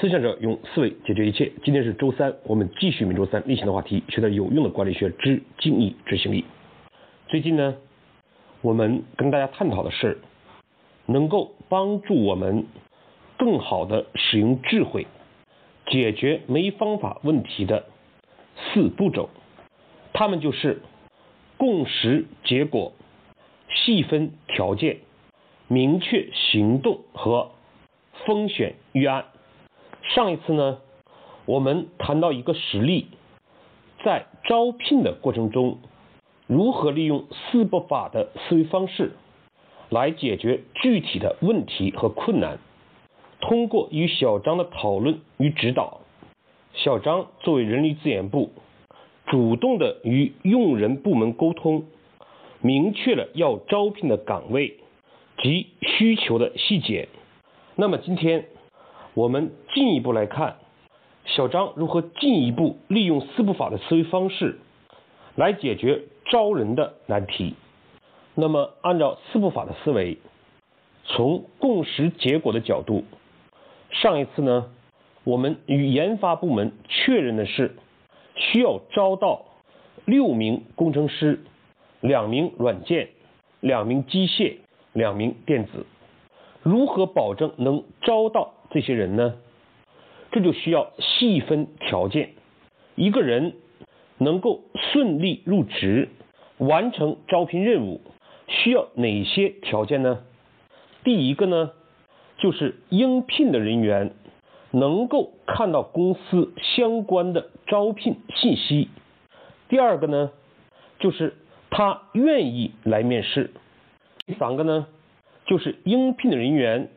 思想者用思维解决一切。今天是周三，我们继续每周三例行的话题，学点有用的管理学之精益执行力。最近呢，我们跟大家探讨的是能够帮助我们更好的使用智慧解决没方法问题的四步骤，它们就是共识、结果、细分条件、明确行动和风险预案。上一次呢，我们谈到一个实例，在招聘的过程中，如何利用四不法的思维方式来解决具体的问题和困难。通过与小张的讨论与指导，小张作为人力资源部，主动的与用人部门沟通，明确了要招聘的岗位及需求的细节。那么今天。我们进一步来看，小张如何进一步利用四步法的思维方式来解决招人的难题。那么，按照四步法的思维，从共识结果的角度，上一次呢，我们与研发部门确认的是需要招到六名工程师、两名软件、两名机械、两名电子。如何保证能招到？这些人呢，这就需要细分条件。一个人能够顺利入职、完成招聘任务，需要哪些条件呢？第一个呢，就是应聘的人员能够看到公司相关的招聘信息。第二个呢，就是他愿意来面试。第三个呢，就是应聘的人员。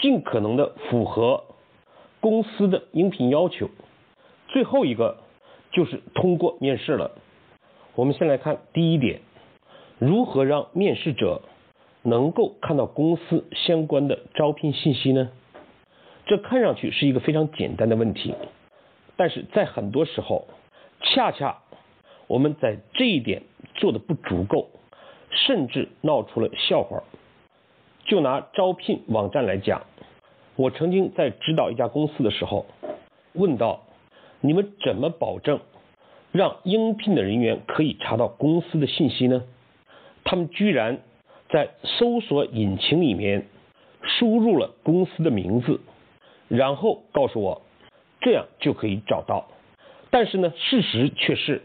尽可能的符合公司的应聘要求。最后一个就是通过面试了。我们先来看第一点，如何让面试者能够看到公司相关的招聘信息呢？这看上去是一个非常简单的问题，但是在很多时候，恰恰我们在这一点做的不足够，甚至闹出了笑话。就拿招聘网站来讲，我曾经在指导一家公司的时候，问到你们怎么保证让应聘的人员可以查到公司的信息呢？他们居然在搜索引擎里面输入了公司的名字，然后告诉我这样就可以找到。但是呢，事实却是，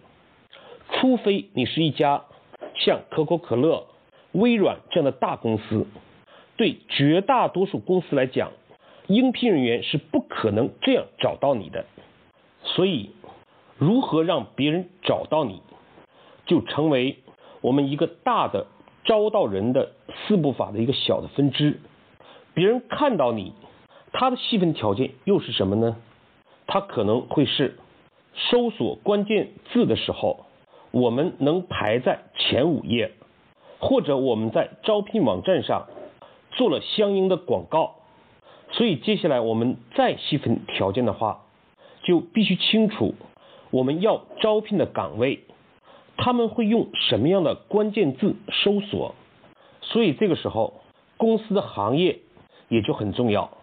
除非你是一家像可口可乐、微软这样的大公司。对绝大多数公司来讲，应聘人员是不可能这样找到你的。所以，如何让别人找到你，就成为我们一个大的招到人的四步法的一个小的分支。别人看到你，他的细分条件又是什么呢？他可能会是搜索关键字的时候，我们能排在前五页，或者我们在招聘网站上。做了相应的广告，所以接下来我们再细分条件的话，就必须清楚我们要招聘的岗位，他们会用什么样的关键字搜索。所以这个时候，公司的行业也就很重要。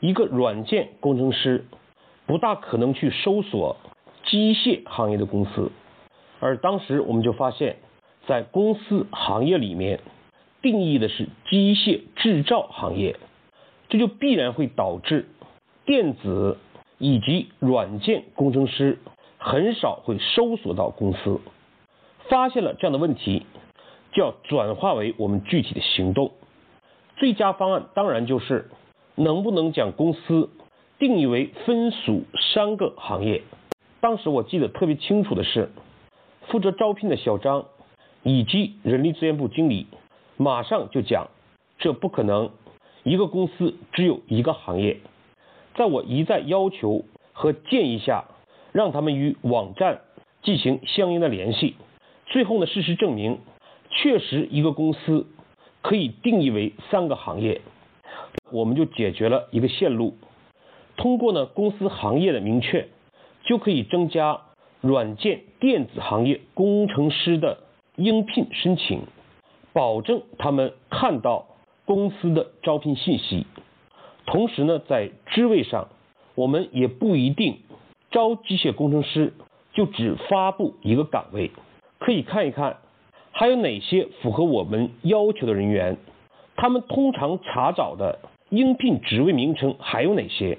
一个软件工程师不大可能去搜索机械行业的公司，而当时我们就发现，在公司行业里面。定义的是机械制造行业，这就必然会导致电子以及软件工程师很少会搜索到公司。发现了这样的问题，就要转化为我们具体的行动。最佳方案当然就是能不能将公司定义为分属三个行业。当时我记得特别清楚的是，负责招聘的小张以及人力资源部经理。马上就讲，这不可能，一个公司只有一个行业。在我一再要求和建议下，让他们与网站进行相应的联系。最后呢，事实证明，确实一个公司可以定义为三个行业。我们就解决了一个线路。通过呢公司行业的明确，就可以增加软件电子行业工程师的应聘申请。保证他们看到公司的招聘信息，同时呢，在职位上我们也不一定招机械工程师就只发布一个岗位，可以看一看还有哪些符合我们要求的人员，他们通常查找的应聘职位名称还有哪些，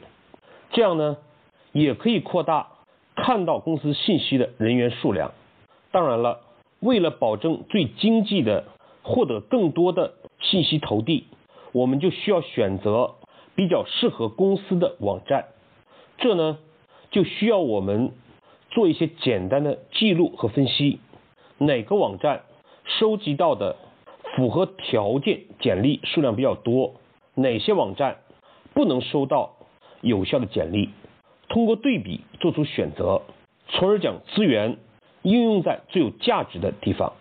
这样呢也可以扩大看到公司信息的人员数量。当然了，为了保证最经济的获得更多的信息投递，我们就需要选择比较适合公司的网站。这呢，就需要我们做一些简单的记录和分析，哪个网站收集到的符合条件简历数量比较多，哪些网站不能收到有效的简历，通过对比做出选择，从而将资源应用在最有价值的地方。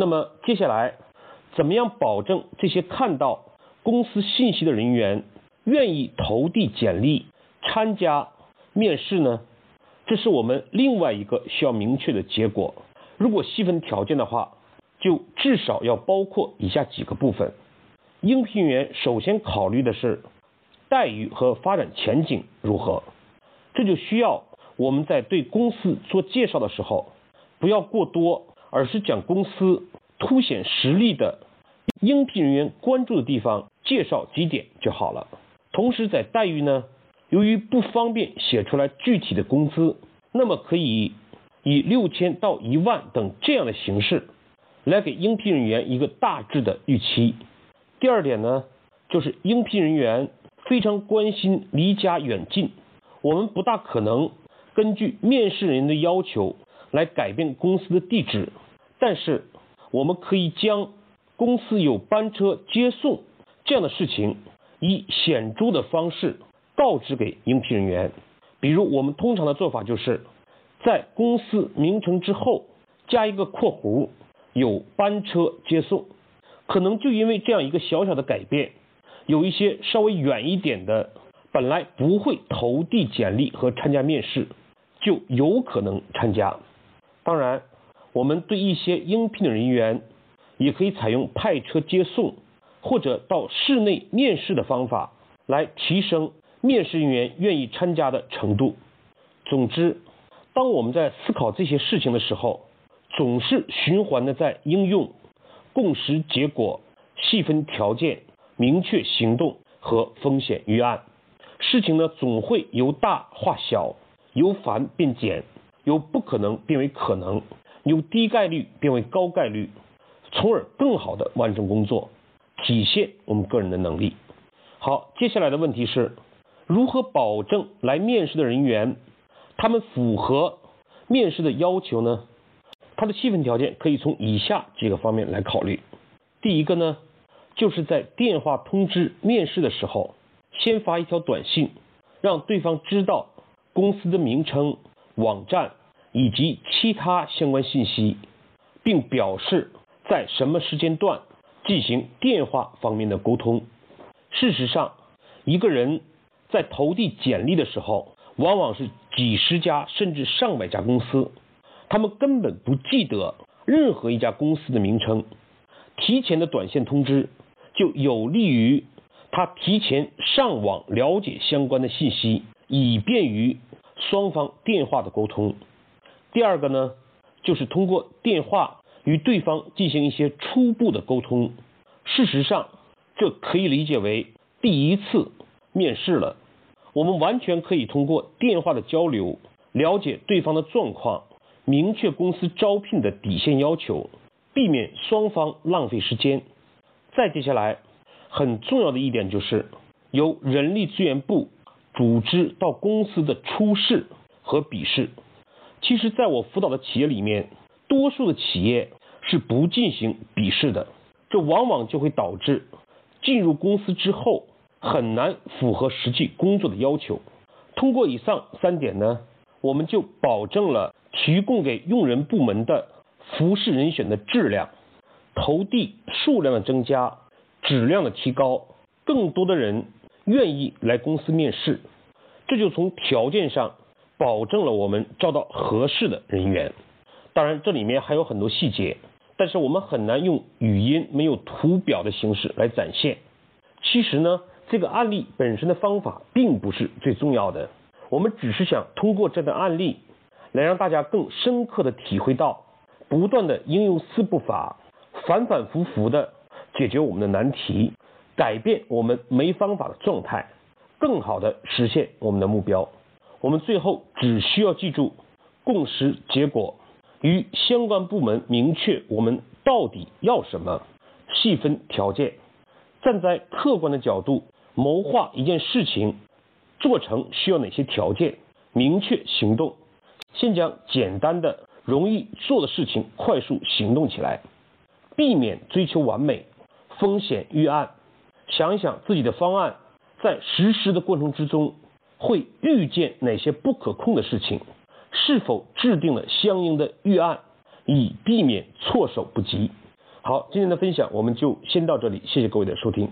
那么接下来，怎么样保证这些看到公司信息的人员愿意投递简历？参加面试呢，这是我们另外一个需要明确的结果。如果细分条件的话，就至少要包括以下几个部分：应聘员首先考虑的是待遇和发展前景如何。这就需要我们在对公司做介绍的时候，不要过多，而是讲公司凸显实力的应聘人员关注的地方介绍几点就好了。同时在待遇呢。由于不方便写出来具体的工资，那么可以以六千到一万等这样的形式来给应聘人员一个大致的预期。第二点呢，就是应聘人员非常关心离家远近，我们不大可能根据面试人的要求来改变公司的地址，但是我们可以将公司有班车接送这样的事情以显著的方式。告知给应聘人员，比如我们通常的做法就是在公司名称之后加一个括弧，有班车接送。可能就因为这样一个小小的改变，有一些稍微远一点的本来不会投递简历和参加面试，就有可能参加。当然，我们对一些应聘的人员也可以采用派车接送或者到室内面试的方法来提升。面试人员愿意参加的程度。总之，当我们在思考这些事情的时候，总是循环的在应用共识、结果、细分条件、明确行动和风险预案。事情呢，总会由大化小，由繁变简，由不可能变为可能，由低概率变为高概率，从而更好的完成工作，体现我们个人的能力。好，接下来的问题是。如何保证来面试的人员，他们符合面试的要求呢？他的气氛条件可以从以下几个方面来考虑。第一个呢，就是在电话通知面试的时候，先发一条短信，让对方知道公司的名称、网站以及其他相关信息，并表示在什么时间段进行电话方面的沟通。事实上，一个人。在投递简历的时候，往往是几十家甚至上百家公司，他们根本不记得任何一家公司的名称。提前的短信通知就有利于他提前上网了解相关的信息，以便于双方电话的沟通。第二个呢，就是通过电话与对方进行一些初步的沟通。事实上，这可以理解为第一次。面试了，我们完全可以通过电话的交流了解对方的状况，明确公司招聘的底线要求，避免双方浪费时间。再接下来，很重要的一点就是由人力资源部组织到公司的初试和笔试。其实，在我辅导的企业里面，多数的企业是不进行笔试的，这往往就会导致进入公司之后。很难符合实际工作的要求。通过以上三点呢，我们就保证了提供给用人部门的服饰人选的质量、投递数量的增加、质量的提高，更多的人愿意来公司面试，这就从条件上保证了我们招到合适的人员。当然，这里面还有很多细节，但是我们很难用语音没有图表的形式来展现。其实呢。这个案例本身的方法并不是最重要的，我们只是想通过这段案例来让大家更深刻的体会到，不断的应用四步法，反反复复的解决我们的难题，改变我们没方法的状态，更好的实现我们的目标。我们最后只需要记住共识结果，与相关部门明确我们到底要什么，细分条件，站在客观的角度。谋划一件事情做成需要哪些条件？明确行动。先将简单的、容易做的事情快速行动起来，避免追求完美，风险预案。想一想自己的方案在实施的过程之中会遇见哪些不可控的事情？是否制定了相应的预案，以避免措手不及？好，今天的分享我们就先到这里，谢谢各位的收听。